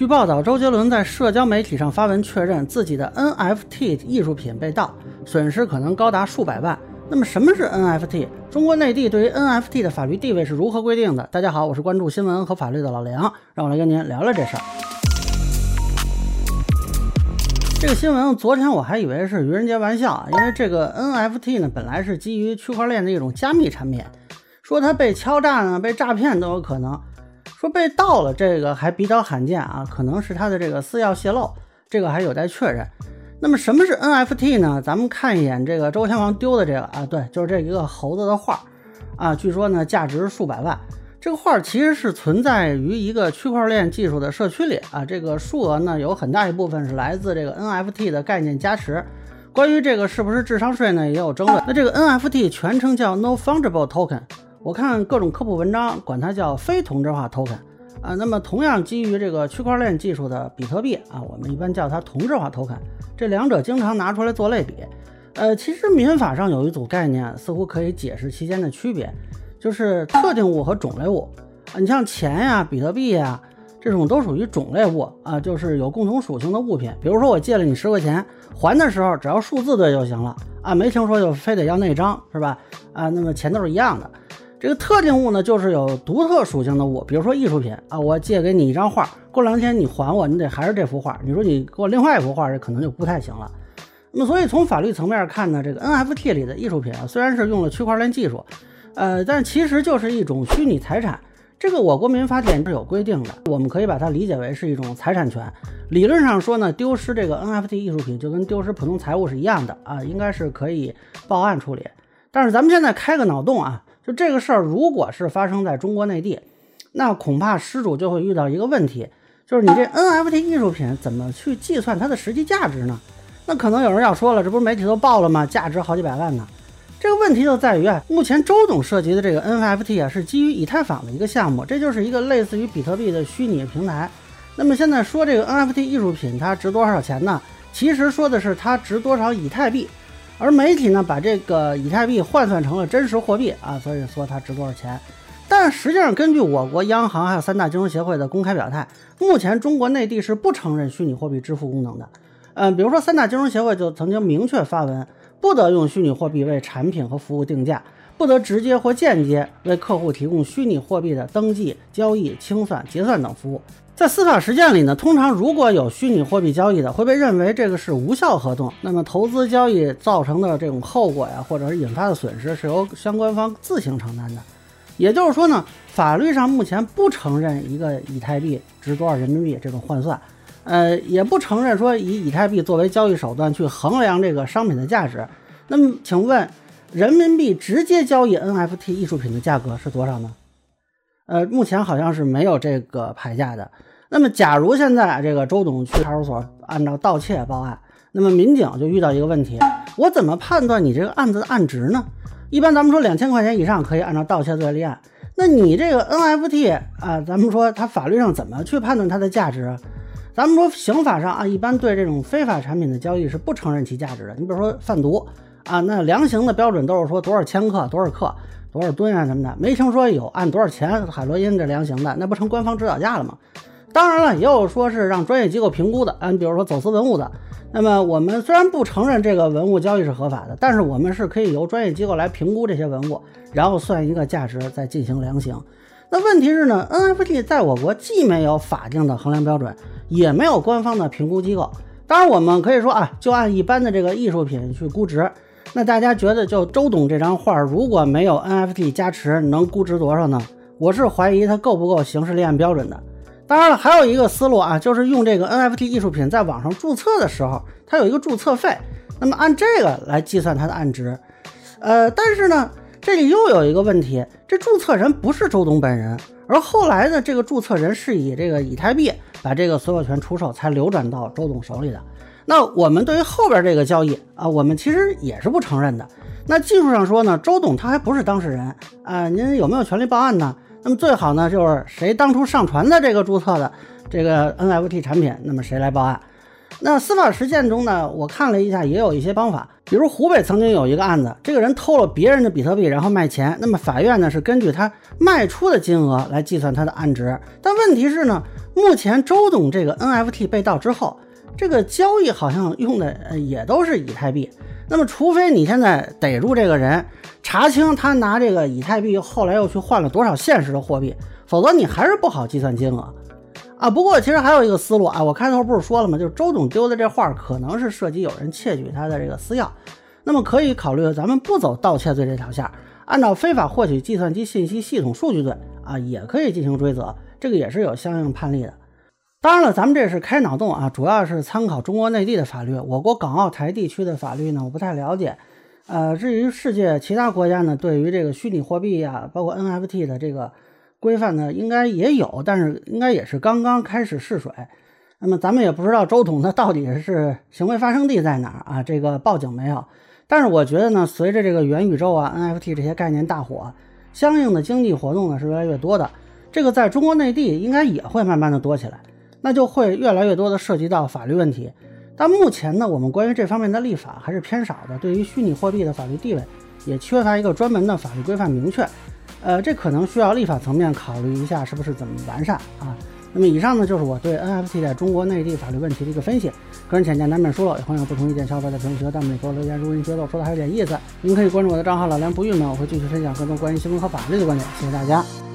据报道，周杰伦在社交媒体上发文确认自己的 NFT 艺术品被盗，损失可能高达数百万。那么什么是 NFT？中国内地对于 NFT 的法律地位是如何规定的？大家好，我是关注新闻和法律的老梁，让我来跟您聊聊这事儿。这个新闻昨天我还以为是愚人节玩笑啊，因为这个 NFT 呢本来是基于区块链的一种加密产品，说它被敲诈呢、被诈骗都有可能。说被盗了，这个还比较罕见啊，可能是他的这个私钥泄露，这个还有待确认。那么什么是 NFT 呢？咱们看一眼这个周天王丢的这个啊，对，就是这一个猴子的画啊，据说呢价值数百万。这个画其实是存在于一个区块链技术的社区里啊，这个数额呢有很大一部分是来自这个 NFT 的概念加持。关于这个是不是智商税呢，也有争论。那这个 NFT 全称叫 No Fungible Token。我看各种科普文章，管它叫非同质化 token 啊。那么同样基于这个区块链技术的比特币啊，我们一般叫它同质化 token。这两者经常拿出来做类比。呃，其实民法上有一组概念，似乎可以解释其间的区别，就是特定物和种类物啊。你像钱呀、比特币呀这种都属于种类物啊，就是有共同属性的物品。比如说我借了你十块钱，还的时候只要数字对就行了啊，没听说就非得要那张是吧？啊，那么钱都是一样的。这个特定物呢，就是有独特属性的物，比如说艺术品啊，我借给你一张画，过两天你还我，你得还是这幅画。你说你给我另外一幅画，这可能就不太行了。那么，所以从法律层面看呢，这个 NFT 里的艺术品啊，虽然是用了区块链技术，呃，但其实就是一种虚拟财产。这个我国民法典是有规定的，我们可以把它理解为是一种财产权。理论上说呢，丢失这个 NFT 艺术品就跟丢失普通财物是一样的啊，应该是可以报案处理。但是咱们现在开个脑洞啊。就这个事儿，如果是发生在中国内地，那恐怕失主就会遇到一个问题，就是你这 NFT 艺术品怎么去计算它的实际价值呢？那可能有人要说了，这不是媒体都报了吗？价值好几百万呢。这个问题就在于啊，目前周董涉及的这个 NFT 啊，是基于以太坊的一个项目，这就是一个类似于比特币的虚拟平台。那么现在说这个 NFT 艺术品它值多少钱呢？其实说的是它值多少以太币。而媒体呢，把这个以太币换算成了真实货币啊，所以说它值多少钱？但实际上，根据我国央行还有三大金融协会的公开表态，目前中国内地是不承认虚拟货币支付功能的。嗯，比如说三大金融协会就曾经明确发文，不得用虚拟货币为产品和服务定价，不得直接或间接为客户提供虚拟货币的登记、交易、清算、结算等服务。在司法实践里呢，通常如果有虚拟货币交易的，会被认为这个是无效合同。那么投资交易造成的这种后果呀，或者是引发的损失，是由相关方自行承担的。也就是说呢，法律上目前不承认一个以太币值多少人民币这种换算，呃，也不承认说以以太币作为交易手段去衡量这个商品的价值。那么，请问人民币直接交易 NFT 艺术品的价格是多少呢？呃，目前好像是没有这个牌价的。那么，假如现在这个周董去派出所按照盗窃报案，那么民警就遇到一个问题：我怎么判断你这个案子的案值呢？一般咱们说两千块钱以上可以按照盗窃罪立案。那你这个 NFT 啊，咱们说它法律上怎么去判断它的价值？咱们说刑法上啊，一般对这种非法产品的交易是不承认其价值的。你比如说贩毒啊，那量刑的标准都是说多少千克、多少克、多少吨啊什么的，没听说有按多少钱海洛因这量刑的，那不成官方指导价了吗？当然了，也有说是让专业机构评估的，嗯，比如说走私文物的。那么我们虽然不承认这个文物交易是合法的，但是我们是可以由专业机构来评估这些文物，然后算一个价值，再进行量刑。那问题是呢，NFT 在我国既没有法定的衡量标准，也没有官方的评估机构。当然，我们可以说啊，就按一般的这个艺术品去估值。那大家觉得，就周董这张画如果没有 NFT 加持，能估值多少呢？我是怀疑它够不够刑事立案标准的。当然了，还有一个思路啊，就是用这个 NFT 艺术品在网上注册的时候，它有一个注册费，那么按这个来计算它的案值。呃，但是呢，这里又有一个问题，这注册人不是周董本人，而后来的这个注册人是以这个以太币把这个所有权出售，才流转到周董手里的。那我们对于后边这个交易啊，我们其实也是不承认的。那技术上说呢，周董他还不是当事人啊，您有没有权利报案呢？那么最好呢，就是谁当初上传的这个注册的这个 NFT 产品，那么谁来报案？那司法实践中呢，我看了一下，也有一些方法，比如湖北曾经有一个案子，这个人偷了别人的比特币，然后卖钱，那么法院呢是根据他卖出的金额来计算他的案值。但问题是呢，目前周董这个 NFT 被盗之后，这个交易好像用的也都是以太币。那么除非你现在逮住这个人，查清他拿这个以太币后来又去换了多少现实的货币，否则你还是不好计算金额。啊，不过其实还有一个思路啊，我开头不是说了吗？就是周董丢的这画可能是涉及有人窃取他的这个私钥，那么可以考虑咱们不走盗窃罪这条线，按照非法获取计算机信息系统数据罪啊，也可以进行追责，这个也是有相应判例的。当然了，咱们这是开脑洞啊，主要是参考中国内地的法律，我国港澳台地区的法律呢，我不太了解。呃，至于世界其他国家呢，对于这个虚拟货币呀，包括 NFT 的这个。规范呢，应该也有，但是应该也是刚刚开始试水。那么咱们也不知道周董他到底是行为发生地在哪儿啊？这个报警没有？但是我觉得呢，随着这个元宇宙啊、NFT 这些概念大火，相应的经济活动呢是越来越多的。这个在中国内地应该也会慢慢的多起来，那就会越来越多的涉及到法律问题。但目前呢，我们关于这方面的立法还是偏少的，对于虚拟货币的法律地位也缺乏一个专门的法律规范明确。呃，这可能需要立法层面考虑一下，是不是怎么完善啊？那么以上呢，就是我对 NFT 在中国内地法律问题的一个分析。个人浅见难免疏漏，也欢迎不同意见小伙伴在评论区和弹幕里给我留言。如果您觉得我说的还有点意思，您可以关注我的账号老梁不郁闷，我会继续分享更多关于新闻和法律的观点。谢谢大家。